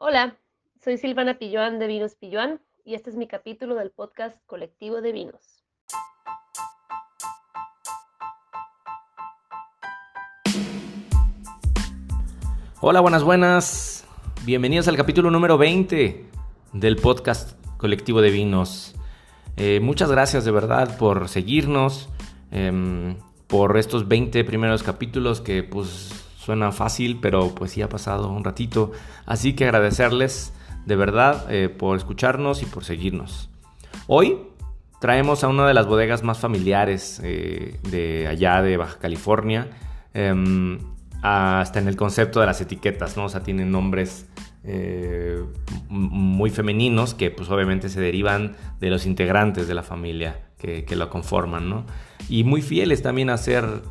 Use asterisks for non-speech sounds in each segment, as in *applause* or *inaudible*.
Hola, soy Silvana Pilloán de Vinos Pilloán y este es mi capítulo del podcast Colectivo de Vinos. Hola, buenas, buenas. Bienvenidos al capítulo número 20 del podcast Colectivo de Vinos. Eh, muchas gracias de verdad por seguirnos, em, por estos 20 primeros capítulos que pues suena fácil, pero pues sí ha pasado un ratito. Así que agradecerles de verdad eh, por escucharnos y por seguirnos. Hoy traemos a una de las bodegas más familiares eh, de allá de Baja California. Em, hasta en el concepto de las etiquetas, ¿no? O sea, tienen nombres eh, muy femeninos que pues obviamente se derivan de los integrantes de la familia que, lo conforman, ¿no? Y muy fieles también a hacer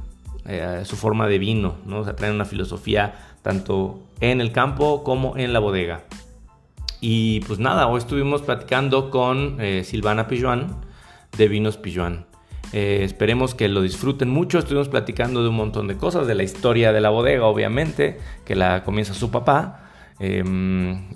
eh, su forma de vino, ¿no? O sea, traen una filosofía tanto en el campo como en la bodega. Y pues nada, hoy estuvimos platicando con eh, Silvana Pijuan de Vinos Pijuan. Eh, esperemos que lo disfruten mucho. Estuvimos platicando de un montón de cosas, de la historia de la bodega, obviamente, que la comienza su papá. Em,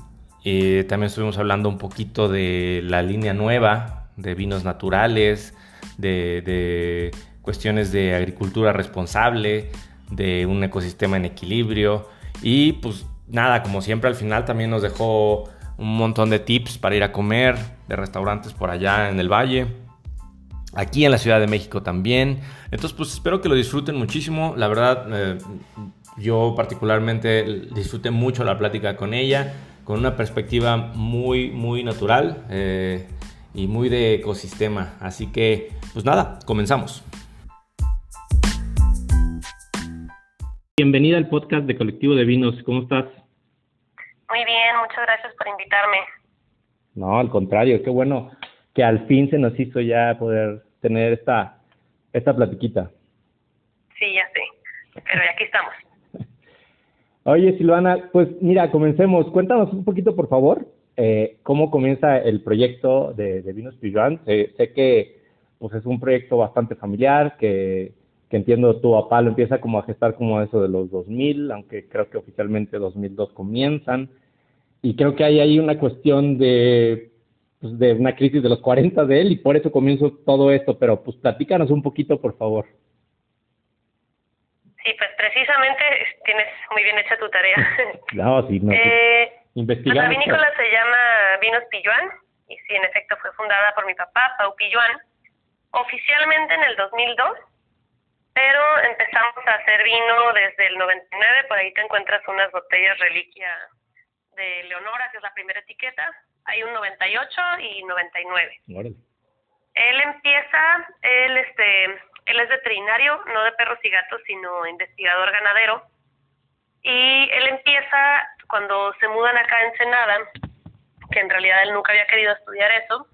también estuvimos hablando un poquito de la línea nueva de vinos naturales, de, cuestiones de agricultura responsable, de un ecosistema en equilibrio. Y pues nada, como siempre al final también nos dejó un montón de tips para ir a comer, de restaurantes por allá en el valle aquí en la Ciudad de México también. Entonces, pues espero que lo disfruten muchísimo. La verdad, eh, yo particularmente disfruté mucho la plática con ella, con una perspectiva muy, muy natural eh, y muy de ecosistema. Así que, pues nada, comenzamos. Bienvenida al podcast de Colectivo de Vinos. ¿Cómo estás? Muy bien, muchas gracias por invitarme. No, al contrario, qué bueno que al fin se nos hizo ya poder tener esta, esta platiquita. Sí, ya sé, pero aquí estamos. *laughs* Oye, Silvana, pues mira, comencemos. Cuéntanos un poquito, por favor, eh, cómo comienza el proyecto de, Vinos Pijuan. sé que pues es un proyecto bastante familiar, que, que entiendo tu papá lo empieza como a gestar como eso de los 2000, aunque creo que oficialmente 2002 comienzan. Y creo que hay ahí una cuestión de pues, de una crisis de los 40 de él y por eso comienzo todo esto, pero pues platícanos un poquito, por favor. Sí, pues precisamente tienes muy bien hecha tu tarea. *laughs* no, sí, no. Eh, La vinícola se llama Vinos Pilluan y sí, en efecto fue fundada por mi papá, Pau Pilluan, oficialmente en el 2002, pero empezamos a hacer vino desde el 99, por ahí te encuentras unas botellas reliquia de Leonora, que es la primera etiqueta, hay un 98 y 99. Él empieza, él este, él es veterinario, no de perros y gatos, sino investigador ganadero. Y él empieza cuando se mudan acá a Ensenada, que en realidad él nunca había querido estudiar eso,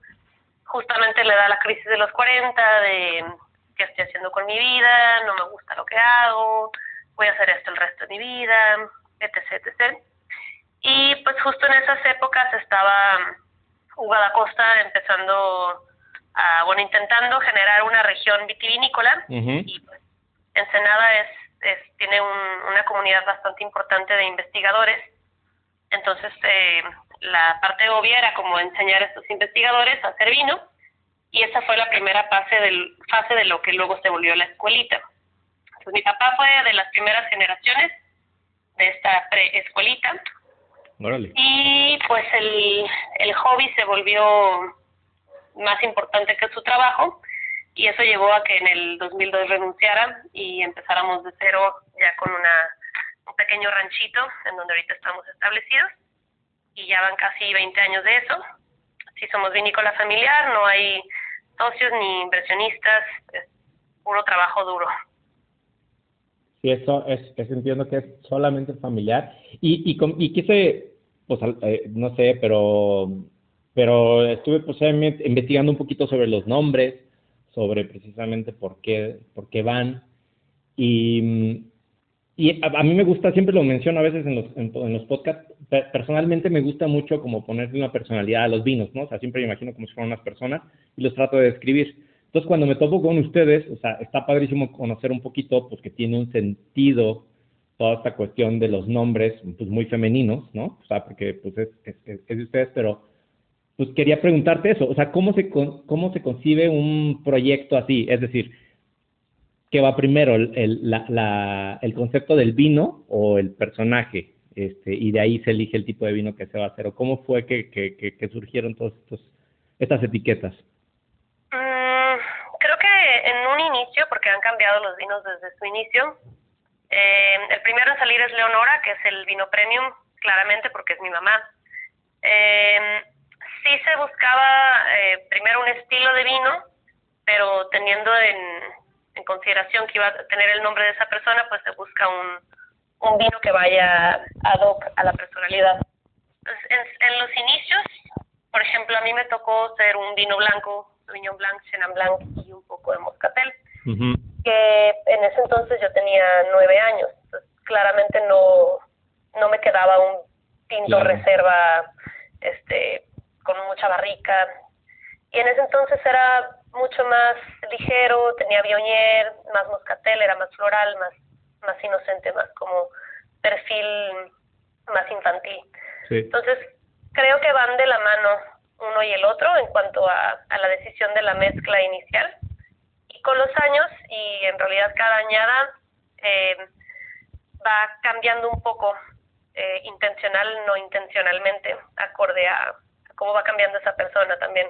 justamente le da la crisis de los 40, de qué estoy haciendo con mi vida, no me gusta lo que hago, voy a hacer esto el resto de mi vida, etc, etc. Y pues justo en esas épocas estaba Costa empezando a, bueno, intentando generar una región vitivinícola y pues Ensenada es, es tiene una comunidad bastante importante de investigadores. Entonces, eh, la parte obvia era como enseñar a estos investigadores a hacer vino y esa fue la primera fase, del, fase de lo que luego se volvió la escuelita. Entonces, mi papá fue de las primeras generaciones de esta preescuelita y pues el, el hobby se volvió más importante que su trabajo y eso llevó a que en el 2002 renunciara y empezáramos de cero ya con una, un pequeño ranchito en donde ahorita estamos establecidos y ya van casi 20 años de eso. Si somos vinícola familiar, no hay socios ni inversionistas, es puro trabajo duro. Sí, eso es, entiendo que es solamente familiar. Y, y, y quise, pues, eh, no sé, pero, pero estuve pues, investigando un poquito sobre los nombres, sobre precisamente por qué, por qué van. Y, y a, mí me gusta, siempre lo menciono a veces en los, en, los podcasts, personalmente me gusta mucho como ponerle una personalidad a los vinos, ¿no? O sea, siempre me imagino como si fueran unas personas y los trato de describir. Entonces, cuando me topo con ustedes, o sea, está padrísimo conocer un poquito, pues que tiene un sentido toda esta cuestión de los nombres, pues muy femeninos, ¿no? O sea, porque pues es, es, de ustedes, pero pues quería preguntarte eso, o sea, ¿cómo se, cómo se concibe un proyecto así? Es decir, ¿qué va primero, el, el, la, el concepto del vino o el personaje? Este, y de ahí se elige el tipo de vino que se va a hacer, o cómo fue que, que, que, surgieron todas estas etiquetas. Mm, creo que en un inicio, porque han cambiado los vinos desde su inicio, eh, el primero en salir es Leonora, que es el vino premium, claramente porque es mi mamá. Eh, sí se buscaba eh, primero un estilo de vino, pero teniendo en, en, consideración que iba a tener el nombre de esa persona, pues se busca un, un vino que vaya ad hoc a la personalidad. en, los inicios, por ejemplo, a mí me tocó ser un vino blanco, Sauvignon Blanc, Chenin Blanc y un poco de Moscatel, que en ese entonces yo tenía nueve años. claramente no, no me quedaba un tinto reserva este con mucha barrica. Y en ese entonces era mucho más ligero, tenía Bionier, más Moscatel, era más floral, más más inocente, más como perfil más infantil. Entonces, creo que van de la mano uno y el otro en cuanto a, la decisión de la mezcla inicial. Y con los años, y en realidad cada añada, eh, va cambiando un poco, eh, intencional, no intencionalmente, acorde a cómo va cambiando esa persona también.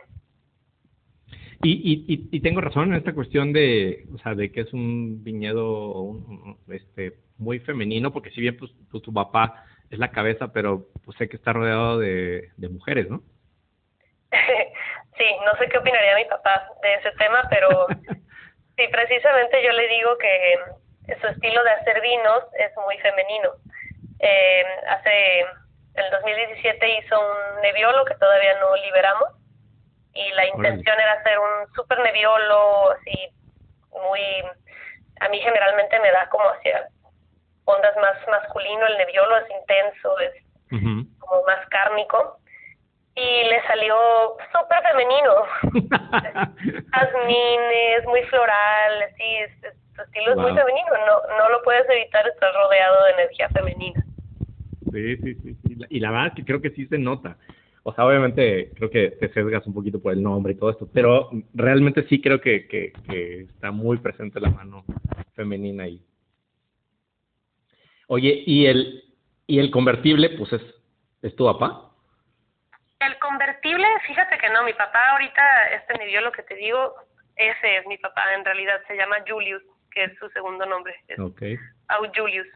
Y, y, y, tengo razón en esta cuestión de, o sea, de que es un viñedo este, muy femenino, porque si bien pues, pues, tu papá es la cabeza, pero pues sé que está rodeado de, de mujeres, ¿no? *laughs* sí, no sé qué opinaría mi papá de ese tema, pero *laughs* sí, precisamente yo le digo que su estilo de hacer vinos es muy femenino. Eh, hace, el 2017 hizo un neviolo que todavía no liberamos, y la intención era hacer un super neviolo, así, muy, a mí generalmente me da como hacia ondas más masculino, el neviolo es intenso, es como más cárnico, y le salió súper femenino, *laughs* jazmines, muy floral, así, su estilo es muy femenino, no, no lo puedes evitar, estar rodeado de energía femenina. Sí, sí, sí, sí. y la verdad es que creo que sí se nota o sea, obviamente creo que te sesgas un poquito por el nombre y todo esto, pero realmente sí creo que, que, está muy presente la mano femenina ahí. Oye, ¿y el, y el convertible, pues es, es tu papá? El convertible, fíjate que no, mi papá ahorita, este me dio lo que te digo, ese es mi papá, en realidad se llama Julius, que es su segundo nombre. Es okay. Julius.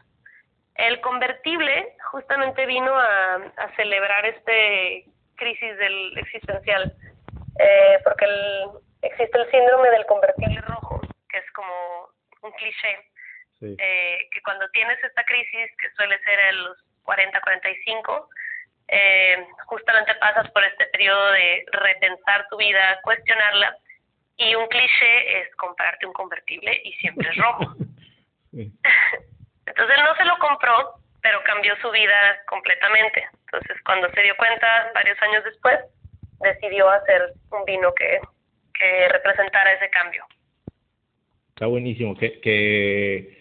El convertible justamente vino a, a celebrar este crisis del existencial, eh, porque el, existe el síndrome del convertible rojo, que es como un cliché, eh, que cuando tienes esta crisis, que suele ser en los 40, 45, eh, justamente pasas por este periodo de repensar tu vida, cuestionarla, y un cliché es comprarte un convertible y siempre es rojo. *laughs* *laughs* Entonces él no se lo compró, pero cambió su vida completamente. Entonces, cuando se dio cuenta, varios años después, decidió hacer un vino que, que representara ese cambio. Está buenísimo. Que,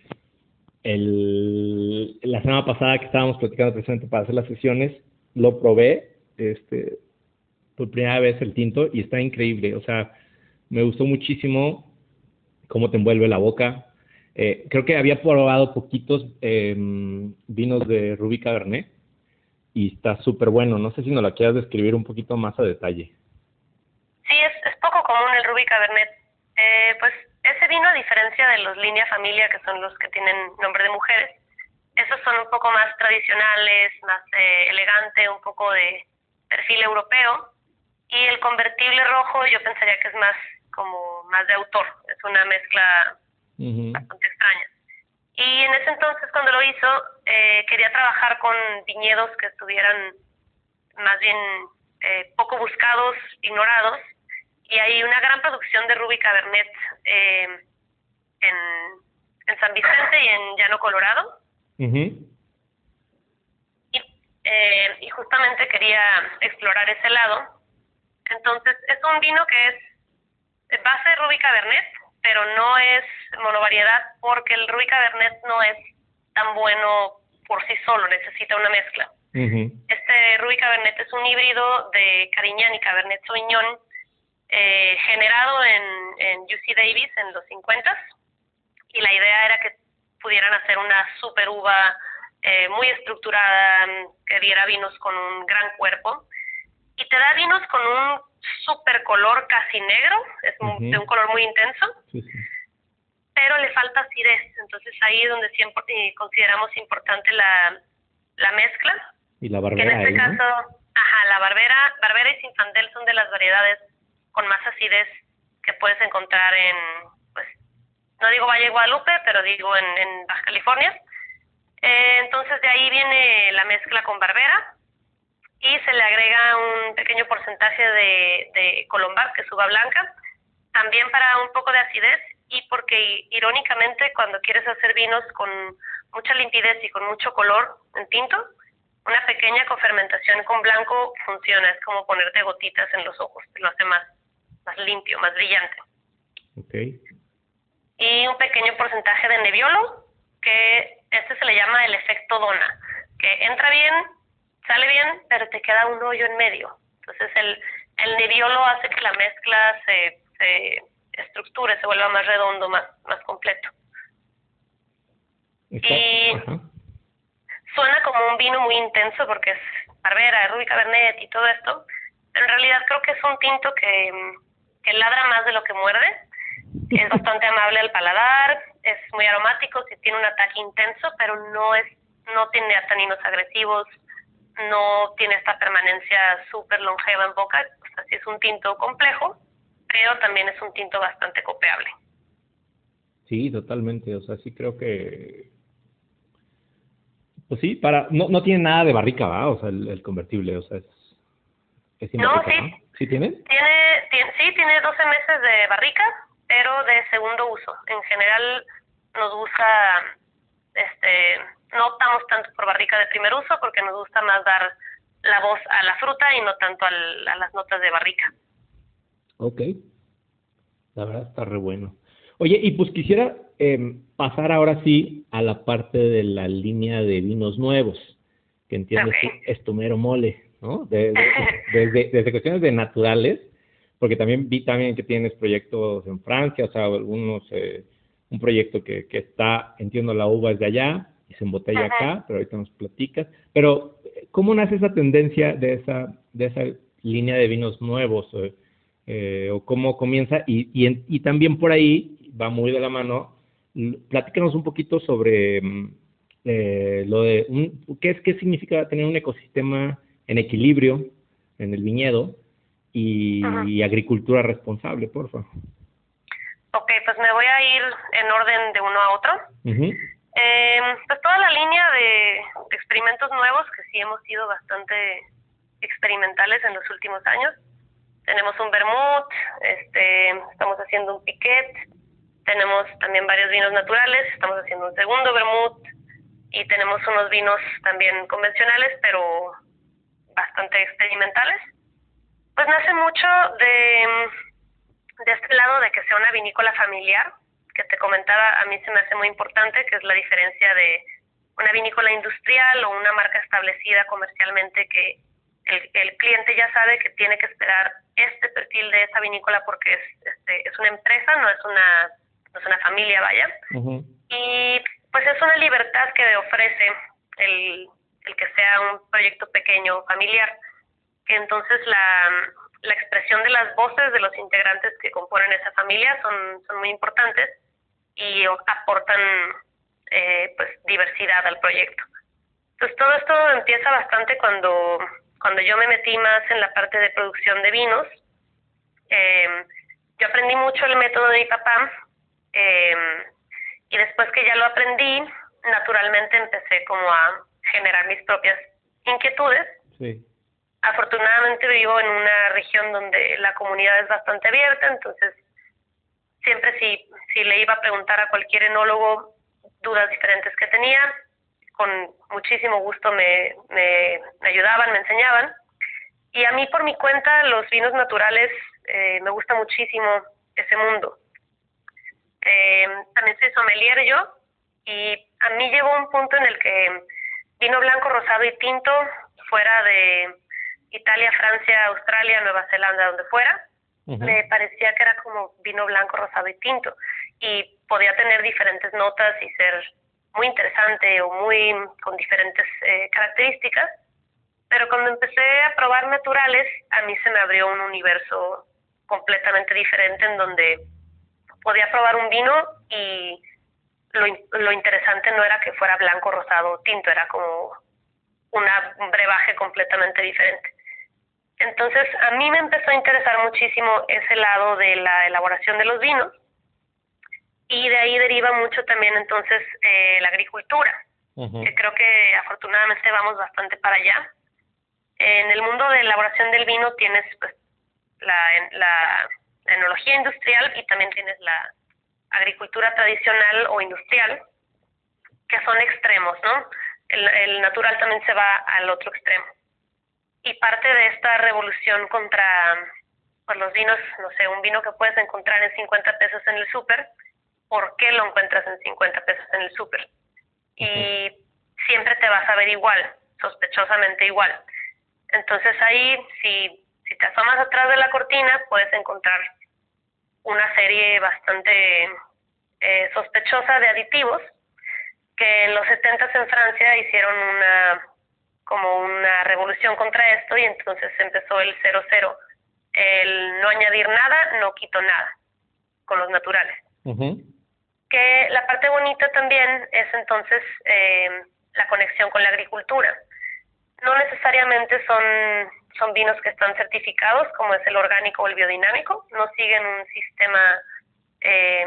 el, la semana pasada que estábamos platicando precisamente para hacer las sesiones, lo probé este, por primera vez el tinto y está increíble. O sea, me gustó muchísimo cómo te envuelve la boca. Eh, creo que había probado poquitos eh, vinos de Rubí Cabernet y está súper bueno. No sé si nos la quieras describir un poquito más a detalle. Sí, es, es poco común el Ruby Cabernet. Eh, pues ese vino, a diferencia de los Línea Familia, que son los que tienen nombre de mujeres, esos son un poco más tradicionales, más eh, elegante, un poco de perfil europeo. Y el convertible rojo yo pensaría que es más como más de autor, es una mezcla bastante extraña. Y en ese entonces, cuando lo hizo, eh, quería trabajar con viñedos que estuvieran más bien eh, poco buscados, ignorados. Y hay una gran producción de Ruby Cabernet eh, en, en, San Vicente y en Llano Colorado. y, y justamente quería explorar ese lado. Entonces, es un vino que es base Ruby Cabernet, pero no es monovariedad porque el Rubí Cabernet no es tan bueno por sí solo, necesita una mezcla. Este Rubí Cabernet es un híbrido de Cariñán y Cabernet Sauvignon eh, generado en, en UC Davis en los 50 y la idea era que pudieran hacer una super uva eh, muy estructurada que diera vinos con un gran cuerpo y te da vinos con un super color casi negro, es de un color muy intenso, pero le falta acidez, entonces ahí es donde siempre eh, consideramos importante la, la mezcla. Y la barbera. en este caso, ajá, la barbera, barbera y sinfandel son de las variedades con más acidez que puedes encontrar en, pues, no digo Valle Guadalupe, pero digo en, en Baja California. Eh, entonces de ahí viene la mezcla con barbera y se le agrega un pequeño porcentaje de, de colombar, que es uva blanca, también para un poco de acidez y porque irónicamente cuando quieres hacer vinos con mucha limpidez y con mucho color en tinto, una pequeña cofermentación con blanco funciona, es como ponerte gotitas en los ojos, lo hace más, más limpio, más brillante. Okay. Y un pequeño porcentaje de nebiolo, que este se le llama el efecto dona, que entra bien, sale bien, pero te queda un hoyo en medio. Entonces el, el nebiolo hace que la mezcla se, se estructure, se vuelva más redondo, más, más completo. Y suena como un vino muy intenso porque es Barbera, Rubí Cabernet y todo esto, en realidad creo que es un tinto que, que ladra más de lo que muerde, es *laughs* bastante amable al paladar, es muy aromático, sí tiene un ataque intenso, pero no es no tiene taninos agresivos, no tiene esta permanencia súper longeva en boca, o sea, sí es un tinto complejo, pero también es un tinto bastante copiable. Sí, totalmente, o sea, sí creo que pues sí, para no, no tiene nada de barrica, ¿va? O sea, el, convertible, o sea, es, es no, sí. ¿no? ¿Sí tiene? Tiene, tiene? Sí, tiene 12 meses de barrica, pero de segundo uso. En general nos gusta, este, no optamos tanto por barrica de primer uso porque nos gusta más dar la voz a la fruta y no tanto al, a las notas de barrica. Ok, la verdad está re bueno. Oye, y pues quisiera eh, pasar ahora sí a la parte de la línea de vinos nuevos, que entiendo que es Tumero Mole, ¿no? De, *laughs* desde, desde cuestiones de naturales, porque también vi también que tienes proyectos en Francia, o sea, algunos, eh, un proyecto que, que está, entiendo, la uva es de allá y se embotella acá, pero ahorita nos platicas. Pero, ¿cómo nace esa tendencia de esa, de esa línea de vinos nuevos? Eh, o cómo comienza, y, y, y también por ahí va muy de la mano. Platícanos un poquito sobre mm, eh, lo de un, qué es qué significa tener un ecosistema en equilibrio en el viñedo y, agricultura responsable, por favor. Ok, pues me voy a ir en orden de uno a otro. Eh, pues toda la línea de experimentos nuevos, que sí hemos sido bastante experimentales en los últimos años. Tenemos un vermouth, este, estamos haciendo un piquet, tenemos también varios vinos naturales, estamos haciendo un segundo vermouth y tenemos unos vinos también convencionales, pero bastante experimentales. Pues nace mucho de, de este lado de que sea una vinícola familiar, que te comentaba, a mí se me hace muy importante, que es la diferencia de una vinícola industrial o una marca establecida comercialmente que el, el cliente ya sabe que tiene que esperar este perfil de esa vinícola porque es, este, es una empresa, no es una es una familia, vaya. Y pues es una libertad que ofrece el, el que sea un proyecto pequeño, familiar, que entonces la, la expresión de las voces de los integrantes que componen esa familia son, son muy importantes y aportan eh, pues diversidad al proyecto. Entonces todo esto empieza bastante cuando, cuando yo me metí más en la parte de producción de vinos. Eh, yo aprendí mucho el método de mi papá, eh, y después que ya lo aprendí, naturalmente empecé como a generar mis propias inquietudes. Sí. Afortunadamente vivo en una región donde la comunidad es bastante abierta, entonces siempre si, si le iba a preguntar a cualquier enólogo dudas diferentes que tenía, con muchísimo gusto me, me, ayudaban, me enseñaban. Y a mí por mi cuenta los vinos naturales eh, me gusta muchísimo ese mundo. Eh, también soy sommelier yo Y a mí llegó un punto en el que vino blanco, rosado y tinto, fuera de Italia, Francia, Australia, Nueva Zelanda, donde fuera, me parecía que era como vino blanco, rosado y tinto. Y podía tener diferentes notas y ser muy interesante o muy con diferentes eh, características. Pero cuando empecé a probar naturales, a mí se me abrió un universo completamente diferente en donde podía probar un vino y lo, lo interesante no era que fuera blanco, rosado o tinto, era como una, un brebaje completamente diferente. Entonces, a mí me empezó a interesar muchísimo ese lado de la elaboración de los vinos y de ahí deriva mucho también entonces eh, la agricultura, que creo que afortunadamente vamos bastante para allá. En el mundo de elaboración del vino tienes pues la, la, enología industrial y también tienes la agricultura tradicional o industrial, que son extremos, ¿no? El, el natural también se va al otro extremo. Y parte de esta revolución contra pues, los vinos, no sé, un vino que puedes encontrar en 50 pesos en el súper, por qué lo encuentras en 50 pesos en el súper. Y siempre te vas a ver igual, sospechosamente igual. Entonces ahí, si, si te asomas atrás de la cortina, puedes encontrar una serie bastante eh, sospechosa de aditivos que en los 70 en Francia hicieron una como una revolución contra esto y entonces empezó el 00, el no añadir nada, no quito nada, con los naturales. Que la parte bonita también es entonces eh, la conexión con la agricultura. No necesariamente son, son vinos que están certificados, como es el orgánico o el biodinámico, no siguen un sistema eh,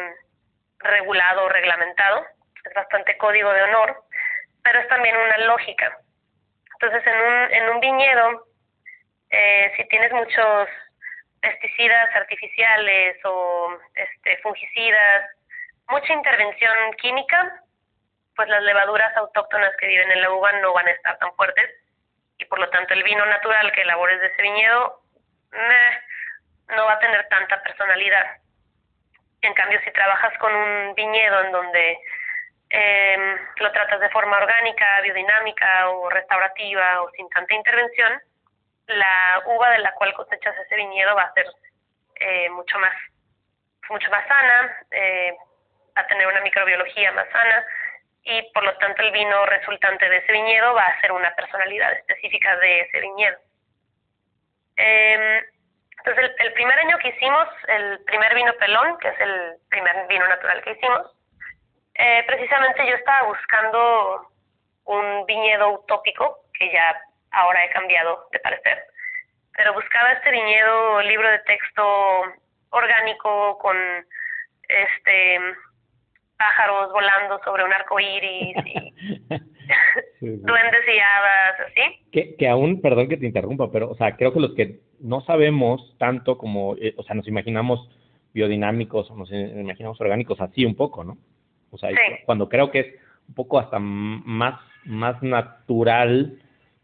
regulado o reglamentado, es bastante código de honor, pero es también una lógica. Entonces, en un, en un viñedo, eh, si tienes muchos pesticidas artificiales o este, fungicidas, mucha intervención química, pues las levaduras autóctonas que viven en la uva no van a estar tan fuertes y por lo tanto el vino natural que elabores de ese viñedo no va a tener tanta personalidad. En cambio, si trabajas con un viñedo en donde eh, lo tratas de forma orgánica, biodinámica o restaurativa o sin tanta intervención, la uva de la cual cosechas ese viñedo va a ser eh, mucho más mucho más sana, eh, a tener una microbiología más sana y por lo tanto el vino resultante de ese viñedo va a ser una personalidad específica de ese viñedo. Eh, entonces el, primer año que hicimos, el primer vino pelón, que es el primer vino natural que hicimos, eh, precisamente yo estaba buscando un viñedo utópico, que ya ahora he cambiado de parecer, pero buscaba este viñedo libro de texto orgánico con este pájaros volando sobre un arco iris y *laughs* duendes y hadas, así. Que, que aún, perdón que te interrumpa, pero, o sea, creo que los que no sabemos tanto como, eh, o sea, nos imaginamos biodinámicos o nos imaginamos orgánicos así un poco, ¿no? O sea, cuando creo que es un poco hasta más, más natural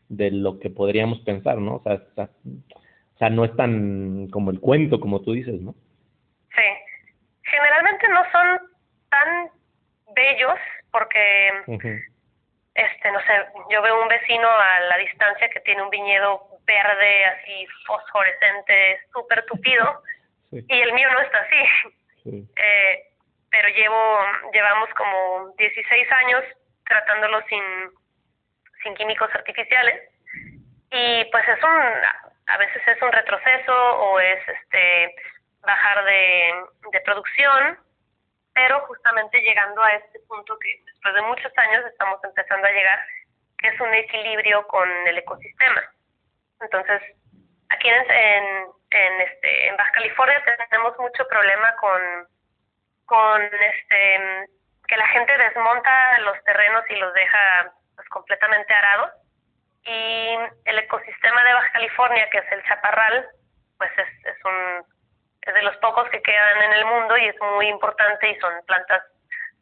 de lo que podríamos pensar, ¿no? O sea, o sea, no es tan como el cuento, como tú dices, ¿no? Sí. Generalmente no son tan bellos porque, este, no sé, yo veo un vecino a la distancia que tiene un viñedo verde, así fosforescente, súper tupido, y el mío no está así. Eh, pero llevo, llevamos como 16 años tratándolo sin, sin químicos artificiales y pues es un, a veces es un retroceso o es este bajar de, de producción pero justamente llegando a este punto que después de muchos años estamos empezando a llegar, que es un equilibrio con el ecosistema. Entonces, aquí en, en, este, en Baja California tenemos mucho problema con, con este, que la gente desmonta los terrenos y los deja pues, completamente arados. Y el ecosistema de Baja California, que es el chaparral, pues es, es un es de los pocos que quedan en el mundo y es muy importante y son plantas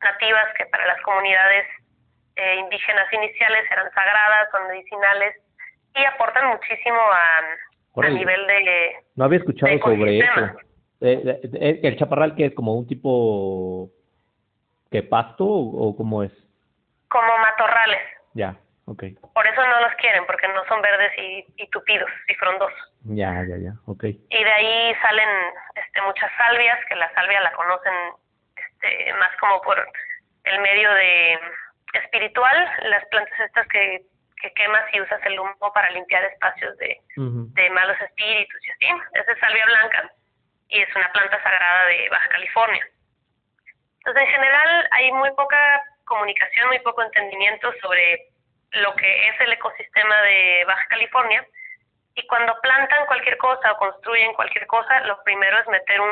nativas que para las comunidades eh, indígenas iniciales eran sagradas, son medicinales y aportan muchísimo a, a nivel de... No había escuchado sobre eso. Eh, eh, el chaparral que es como un tipo ¿Qué pasto o, cómo es? Como matorrales. Ya, ok. Por eso no los quieren, porque no son verdes y, y tupidos y frondosos. Ya, ya, ya, ok. Y de ahí salen este, muchas salvias, que la salvia la conocen este, más como por el medio de espiritual, las plantas estas que, que quemas y usas el humo para limpiar espacios de, de malos espíritus y así. Esa es salvia blanca y es una planta sagrada de Baja California. Entonces, en general, hay muy poca comunicación, muy poco entendimiento sobre lo que es el ecosistema de Baja California. Y cuando plantan cualquier cosa o construyen cualquier cosa, lo primero es meter un,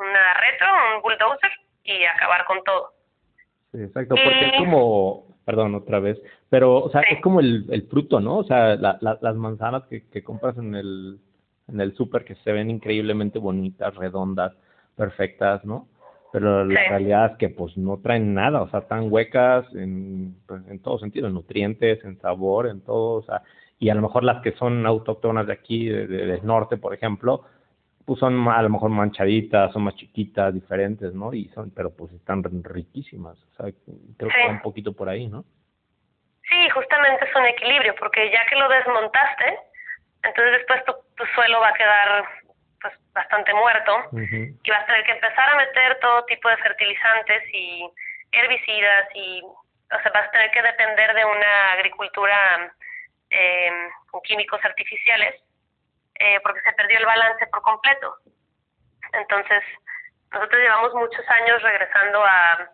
una retro, un bulldozer y acabar con todo. Sí, exacto, porque es como, perdón, otra vez, pero, o sea, es como el, el fruto, ¿no? O sea, la, las manzanas que, que compras en el, en el súper que se ven increíblemente bonitas, redondas, perfectas, ¿no? Pero la realidad es que pues no traen nada, o sea, están huecas en, pues, en todo sentido, en nutrientes, en sabor, en todo, o sea, y a lo mejor las que son autóctonas de aquí, de, del norte, por ejemplo, pues son a lo mejor manchaditas, son más chiquitas, diferentes, ¿no? Y son, pero pues están riquísimas, o sea, creo que va un poquito por ahí, ¿no? Sí, justamente es un equilibrio, porque ya que lo desmontaste, entonces después tu, tu suelo va a quedar pues bastante muerto. Y vas a tener que empezar a meter todo tipo de fertilizantes y herbicidas y o sea vas a tener que depender de una agricultura eh, con químicos artificiales eh, porque se perdió el balance por completo. Entonces nosotros llevamos muchos años regresando a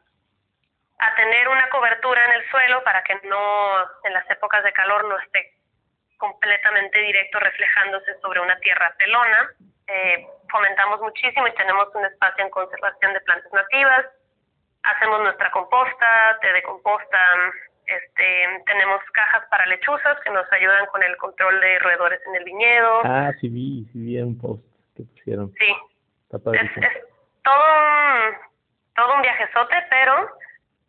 a tener una cobertura en el suelo para que no en las épocas de calor no esté completamente directo reflejándose sobre una tierra pelona eh, fomentamos muchísimo y tenemos un espacio en conservación de plantas nativas. Hacemos nuestra composta, té de composta, este, tenemos cajas para lechuzas que nos ayudan con el control de roedores en el viñedo. Ah, sí vi, sí vi un post que pusieron. Sí. es, todo un, todo un viajezote, pero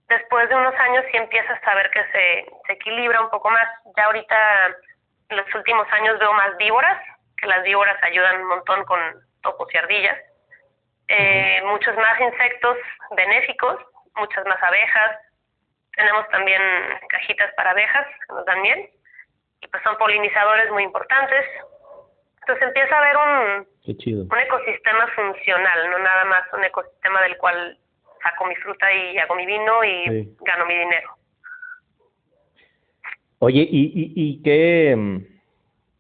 después de unos años sí empiezas a ver que se, se equilibra un poco más. Ya ahorita, en los últimos años veo más víboras, que las víboras ayudan un montón con topos y ardillas. Eh, muchos más insectos benéficos, muchas más abejas. Tenemos también cajitas para abejas que nos dan miel. Y pues son polinizadores muy importantes. Entonces empieza a haber un, un ecosistema funcional, no nada más un ecosistema del cual saco mi fruta y hago mi vino y gano mi dinero. Oye, ¿y, y, y qué,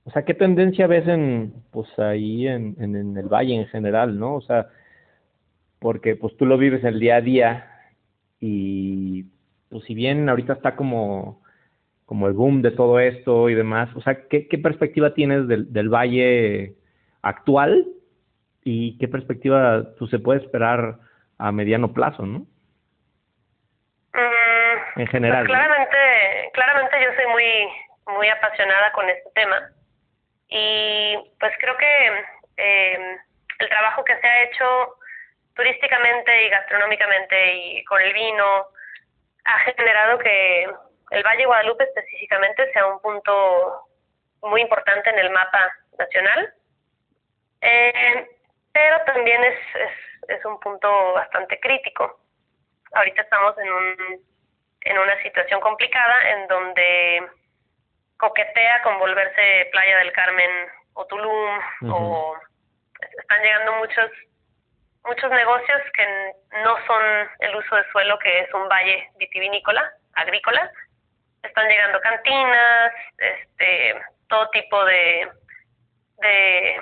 o sea, ¿qué tendencia ves en, pues ahí en, en, el valle en general, no? O sea, porque pues tú lo vives el día a día y pues si bien ahorita está como, como el boom de todo esto y demás, o sea, ¿qué, qué perspectiva tienes del, del valle actual y qué perspectiva tú pues, se puede esperar a mediano plazo, ¿no? Mm, en general. Pues, claramente, claramente yo soy muy, muy apasionada con este tema y pues creo que eh, el trabajo que se ha hecho turísticamente y gastronómicamente y con el vino ha generado que el Valle Guadalupe específicamente sea un punto muy importante en el mapa nacional, eh, pero también es, es, es un punto bastante crítico. Ahorita estamos en, un, en una situación complicada en donde coquetea con volverse Playa del Carmen o Tulum o están llegando muchos muchos negocios que no son el uso de suelo que es un valle vitivinícola agrícola. Están llegando cantinas este todo tipo de de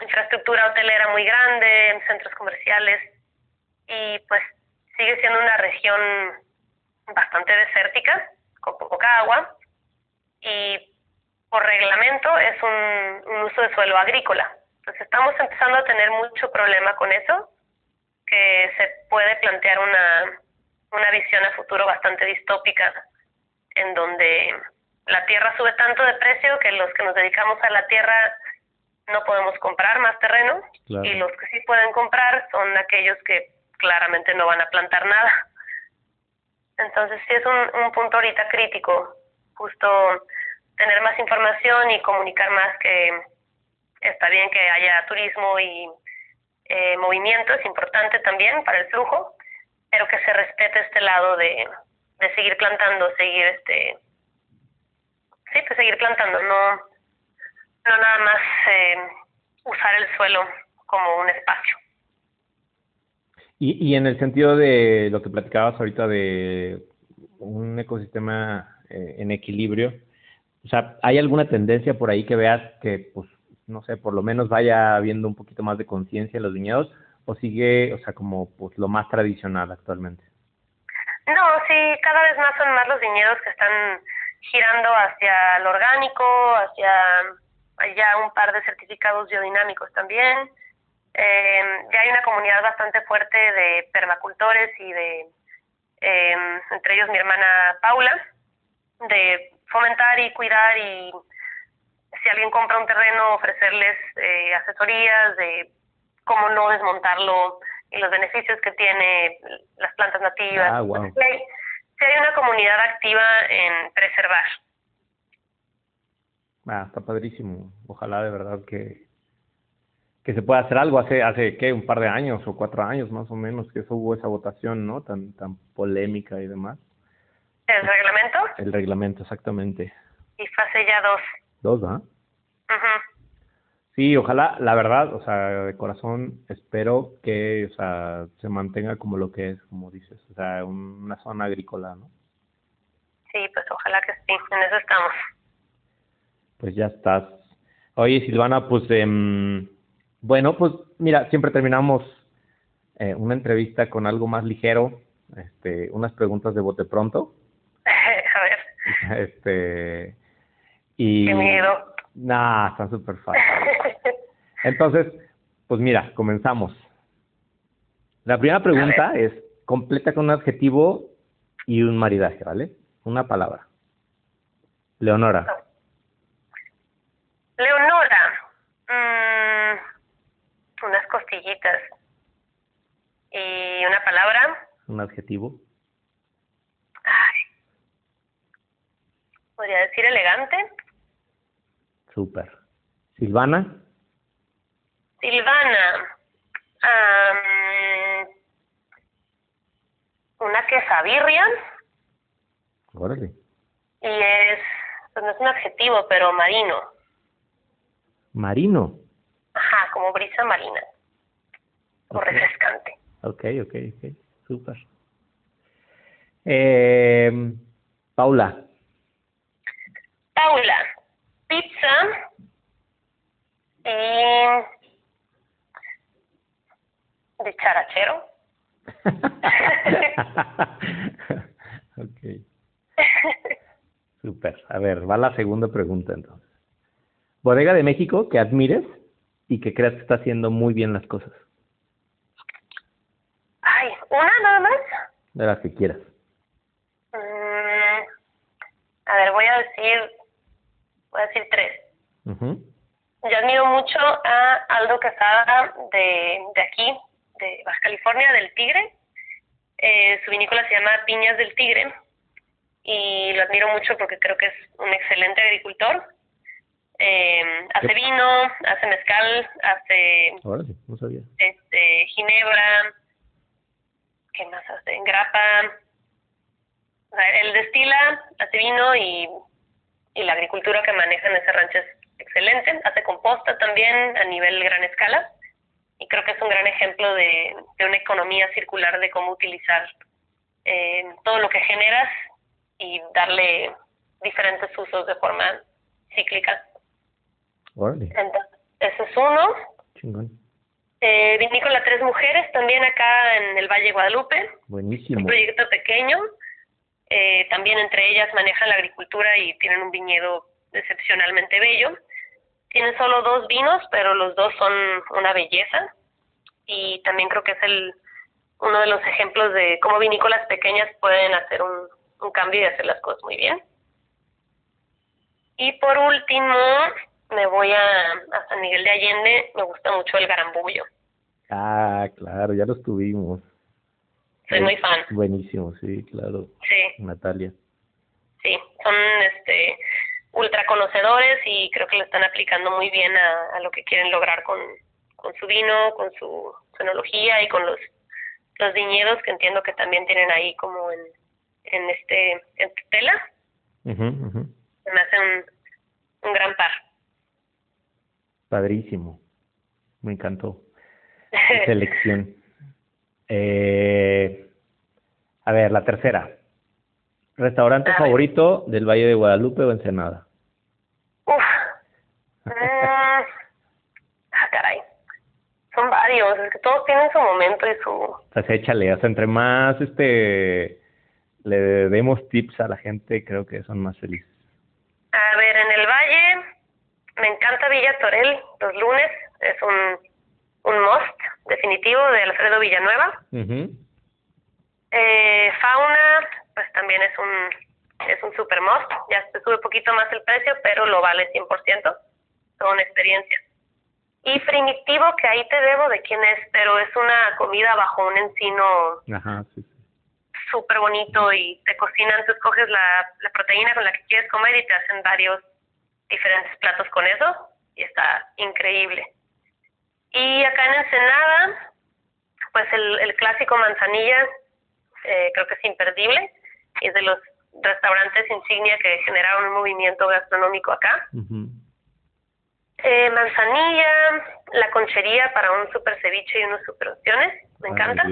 infraestructura hotelera muy grande en centros comerciales. Y pues sigue siendo una región bastante desértica con poca agua y por reglamento es un, uso de suelo agrícola. Entonces estamos empezando a tener mucho problema con eso, que se puede plantear una, una visión a futuro bastante distópica, en donde la tierra sube tanto de precio que los que nos dedicamos a la tierra no podemos comprar más terreno y los que sí pueden comprar son aquellos que claramente no van a plantar nada. Entonces sí es un, un punto ahorita crítico, justo tener más información y comunicar más que está bien que haya turismo y eh, movimiento, es importante también para el flujo, pero que se respete este lado de, de seguir plantando, seguir este, sí, pues seguir plantando, no, no nada más eh, usar el suelo como un espacio. Y, y en el sentido de lo que platicabas ahorita de un ecosistema eh, en equilibrio, o sea, ¿hay alguna tendencia por ahí que veas que, pues, no sé, por lo menos vaya habiendo un poquito más de conciencia en los viñedos o sigue, o sea, como pues lo más tradicional actualmente? No, sí, cada vez más son más los viñedos que están girando hacia lo orgánico, hacia ya un par de certificados biodinámicos también. Eh, ya hay una comunidad bastante fuerte de permacultores y de, eh, entre ellos mi hermana Paula, de fomentar y cuidar y si alguien compra un terreno ofrecerles eh, asesorías de cómo no desmontarlo y los beneficios que tiene las plantas nativas. Ah, wow. sí, hay, sí hay una comunidad activa en preservar. Ah, está padrísimo. Ojalá de verdad que, que se pueda hacer algo. Hace, hace ¿qué? Un par de años o cuatro años más o menos que eso hubo esa votación, ¿no? Tan, tan polémica y demás. ¿El reglamento? El reglamento, exactamente. Y fue hace ya dos. Dos, ¿ah? Ujú. Sí, ojalá, la verdad, o sea, de corazón espero que, o sea, se mantenga como lo que es, como dices, o sea, un- una zona agrícola, ¿no? Sí, pues ojalá que sí, en eso estamos. Pues ya estás. Oye, Silvana, pues, em, bueno, pues mira, siempre terminamos eh, una entrevista con algo más ligero, este, unas preguntas de bote pronto, *laughs* A ver, este, y... qué miedo. Nah, está súper fácil. Entonces, pues mira, comenzamos. La primera pregunta es, completa con un adjetivo y un maridaje, ¿vale? Una palabra. Leonora. Leonora, mm, unas costillitas. Y una palabra, Un adjetivo. ay, podría decir elegante. Súper. Silvana. Silvana, am, una quesabirria. Órale. Y es, pues no es un adjetivo, pero marino. Marino. Ajá, como brisa marina. O Ok. refrescante. Ok, ok, ok. Súper. Eh, Paula. Paula, pizza y de charachero. *laughs* ok. Súper. A ver, va la segunda pregunta entonces. Bodega de México que admires y que creas que está haciendo muy bien las cosas. ¿Una nada más? De las que quieras. Mm, a ver, voy a decir, voy a decir tres. Ujú. Yo admiro mucho a Aldo Casada de, de aquí, de Baja California, del Tigre. Eh, su vinícola se llama Piñas del Tigre y lo admiro mucho porque creo que es un excelente agricultor. Eh, hace vino, hace mezcal, hace Ahora sí, no sabía. este, ginebra, ¿qué más hace? Grapa. O sea, él destila, hace vino y, y la agricultura que maneja en ese rancho es excelente. Hace composta también a nivel gran escala y creo que es un gran ejemplo de, de una economía circular de cómo utilizar eh, todo lo que generas y darle diferentes usos de forma cíclica. Entonces, ese es uno. chingón. Eh, Vinícola Tres Mujeres, también acá en el Valle Guadalupe, Buenísimo. un proyecto pequeño. Eh, también entre ellas manejan la agricultura y tienen un viñedo excepcionalmente bello. Tienen solo dos vinos, pero los dos son una belleza. Y también creo que es el uno de los ejemplos de cómo vinícolas pequeñas pueden hacer un, un cambio y hacer las cosas muy bien. Y por último, me voy a, a San Miguel de Allende. Me gusta mucho el garambullo. Ah, claro, ya los tuvimos. Soy muy fan. Buenísimo, sí, claro. Sí, Natalia. sí. Son este ultra conocedores y creo que lo están aplicando muy bien a, a lo que quieren lograr con, con su vino, con su, enología y con los los viñedos que entiendo que también tienen ahí como en, en este en Tutela. Me hace un, un gran par. Padrísimo. Me encantó. *laughs* Selección. Eh, a ver, la tercera. ¿Restaurante favorito del Valle de Guadalupe o Ensenada? Uf. ah, caray. Son varios, es que todos tienen su momento y su... O sea, échale, o sea, entre más este le demos tips a la gente, creo que son más felices. A ver, en el Valle me encanta Villa Torel los lunes, es un, un must definitivo de Alfredo Villanueva. eh, fauna, pues también es un es un super must, ya se sube un poquito más el precio, pero lo vale 100%, son experiencia. Y primitivo, que ahí te debo de quién es, pero es una comida bajo un encino Ajá, sí, súper bonito y te cocinan, tú escoges la, la proteína con la que quieres comer y te hacen varios diferentes platos con eso y está increíble. Y acá en Ensenada, pues el, el clásico manzanilla eh, creo que es imperdible es de los restaurantes insignia que generaron un movimiento gastronómico acá. eh, manzanilla, la conchería para un super ceviche y unas super opciones, me encanta.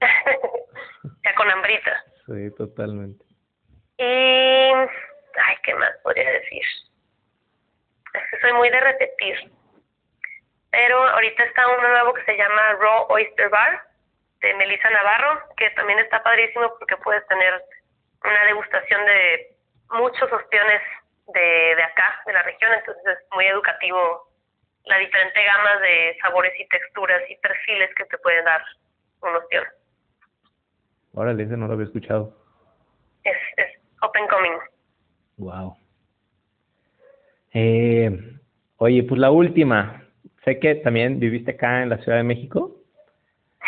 *laughs* ya con hambrita. Sí, totalmente. Y, ay, ¿qué más podría decir? Es que soy muy de repetir. Pero ahorita está uno nuevo que se llama Raw Oyster Bar de Melissa Navarro, que también está padrísimo porque puedes tener una degustación de muchos opciones de, de acá, de la región, entonces es muy educativo la diferente gama de sabores y texturas y perfiles que te pueden dar una opción. Órale, ese no lo había escuchado. Es, es open coming. Wow. Eh, oye, pues la última. Sé que también viviste acá en la Ciudad de México.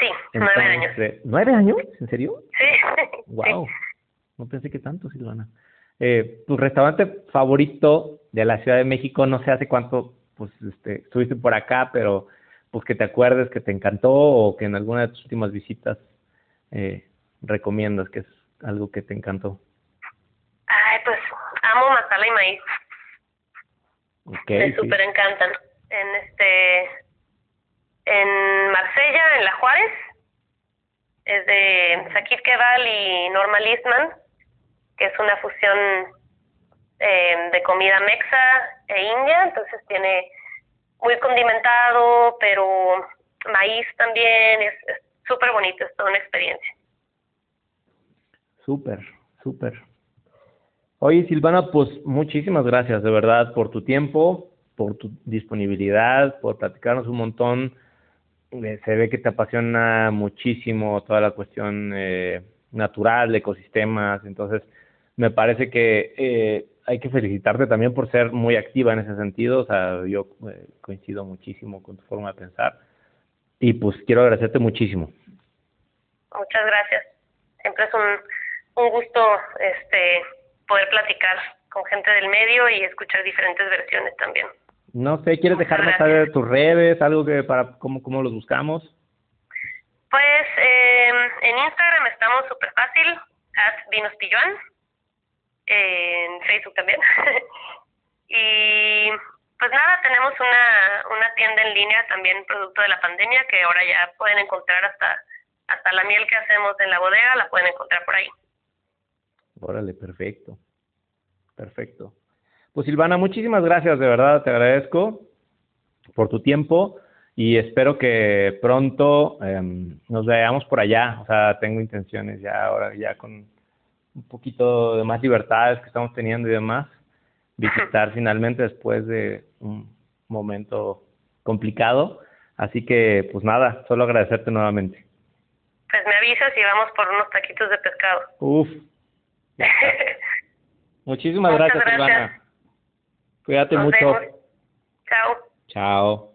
Sí, nueve años. ¿Nueve años? ¿En serio? Sí. Wow. No pensé que tanto, Silvana. Eh, ¿Tu restaurante favorito de la Ciudad de México? No sé hace cuánto pues este, estuviste por acá, pero pues que te acuerdes que te encantó o que en alguna de tus últimas visitas eh, recomiendas que es algo que te encantó. Ay, pues amo masala y maíz. Okay, Me súper encantan. En este, en Marsella, en La Juárez, es de Sakit Keval y Norma Listman, que es una fusión eh, de comida mexa e india, entonces tiene muy condimentado, pero maíz también, es súper bonito, es toda una experiencia. Súper, súper. Oye, Silvana, pues muchísimas gracias de verdad por tu tiempo, por tu disponibilidad, por platicarnos un montón. Eh, se ve que te apasiona muchísimo toda la cuestión eh, natural, ecosistemas, entonces me parece que eh, hay que felicitarte también por ser muy activa en ese sentido, o sea, yo eh, coincido muchísimo con tu forma de pensar y pues quiero agradecerte muchísimo. Muchas gracias. Siempre es un, un gusto este poder platicar con gente del medio y escuchar diferentes versiones también. No sé, ¿quieres dejarme saber tus redes, algo que para cómo, cómo los buscamos? Pues eh, en Instagram estamos súper fácil, at vinospilluan, en Facebook también. *laughs* y pues nada, tenemos una, una tienda en línea también producto de la pandemia que ahora ya pueden encontrar hasta, hasta la miel que hacemos en la bodega, la pueden encontrar por ahí. Órale, perfecto. Perfecto. Pues Silvana, muchísimas gracias, de verdad, te agradezco por tu tiempo y espero que pronto eh, nos veamos por allá. O sea, tengo intenciones ya ahora, ya con un poquito de más libertades que estamos teniendo y demás, visitar *laughs* finalmente después de un momento complicado. Así que, pues nada, solo agradecerte nuevamente. Pues me avisas y vamos por unos taquitos de pescado. Uf. *laughs* Muchísimas gracias, gracias, Silvana. Cuídate Nos mucho. vemos. Chao. Chao.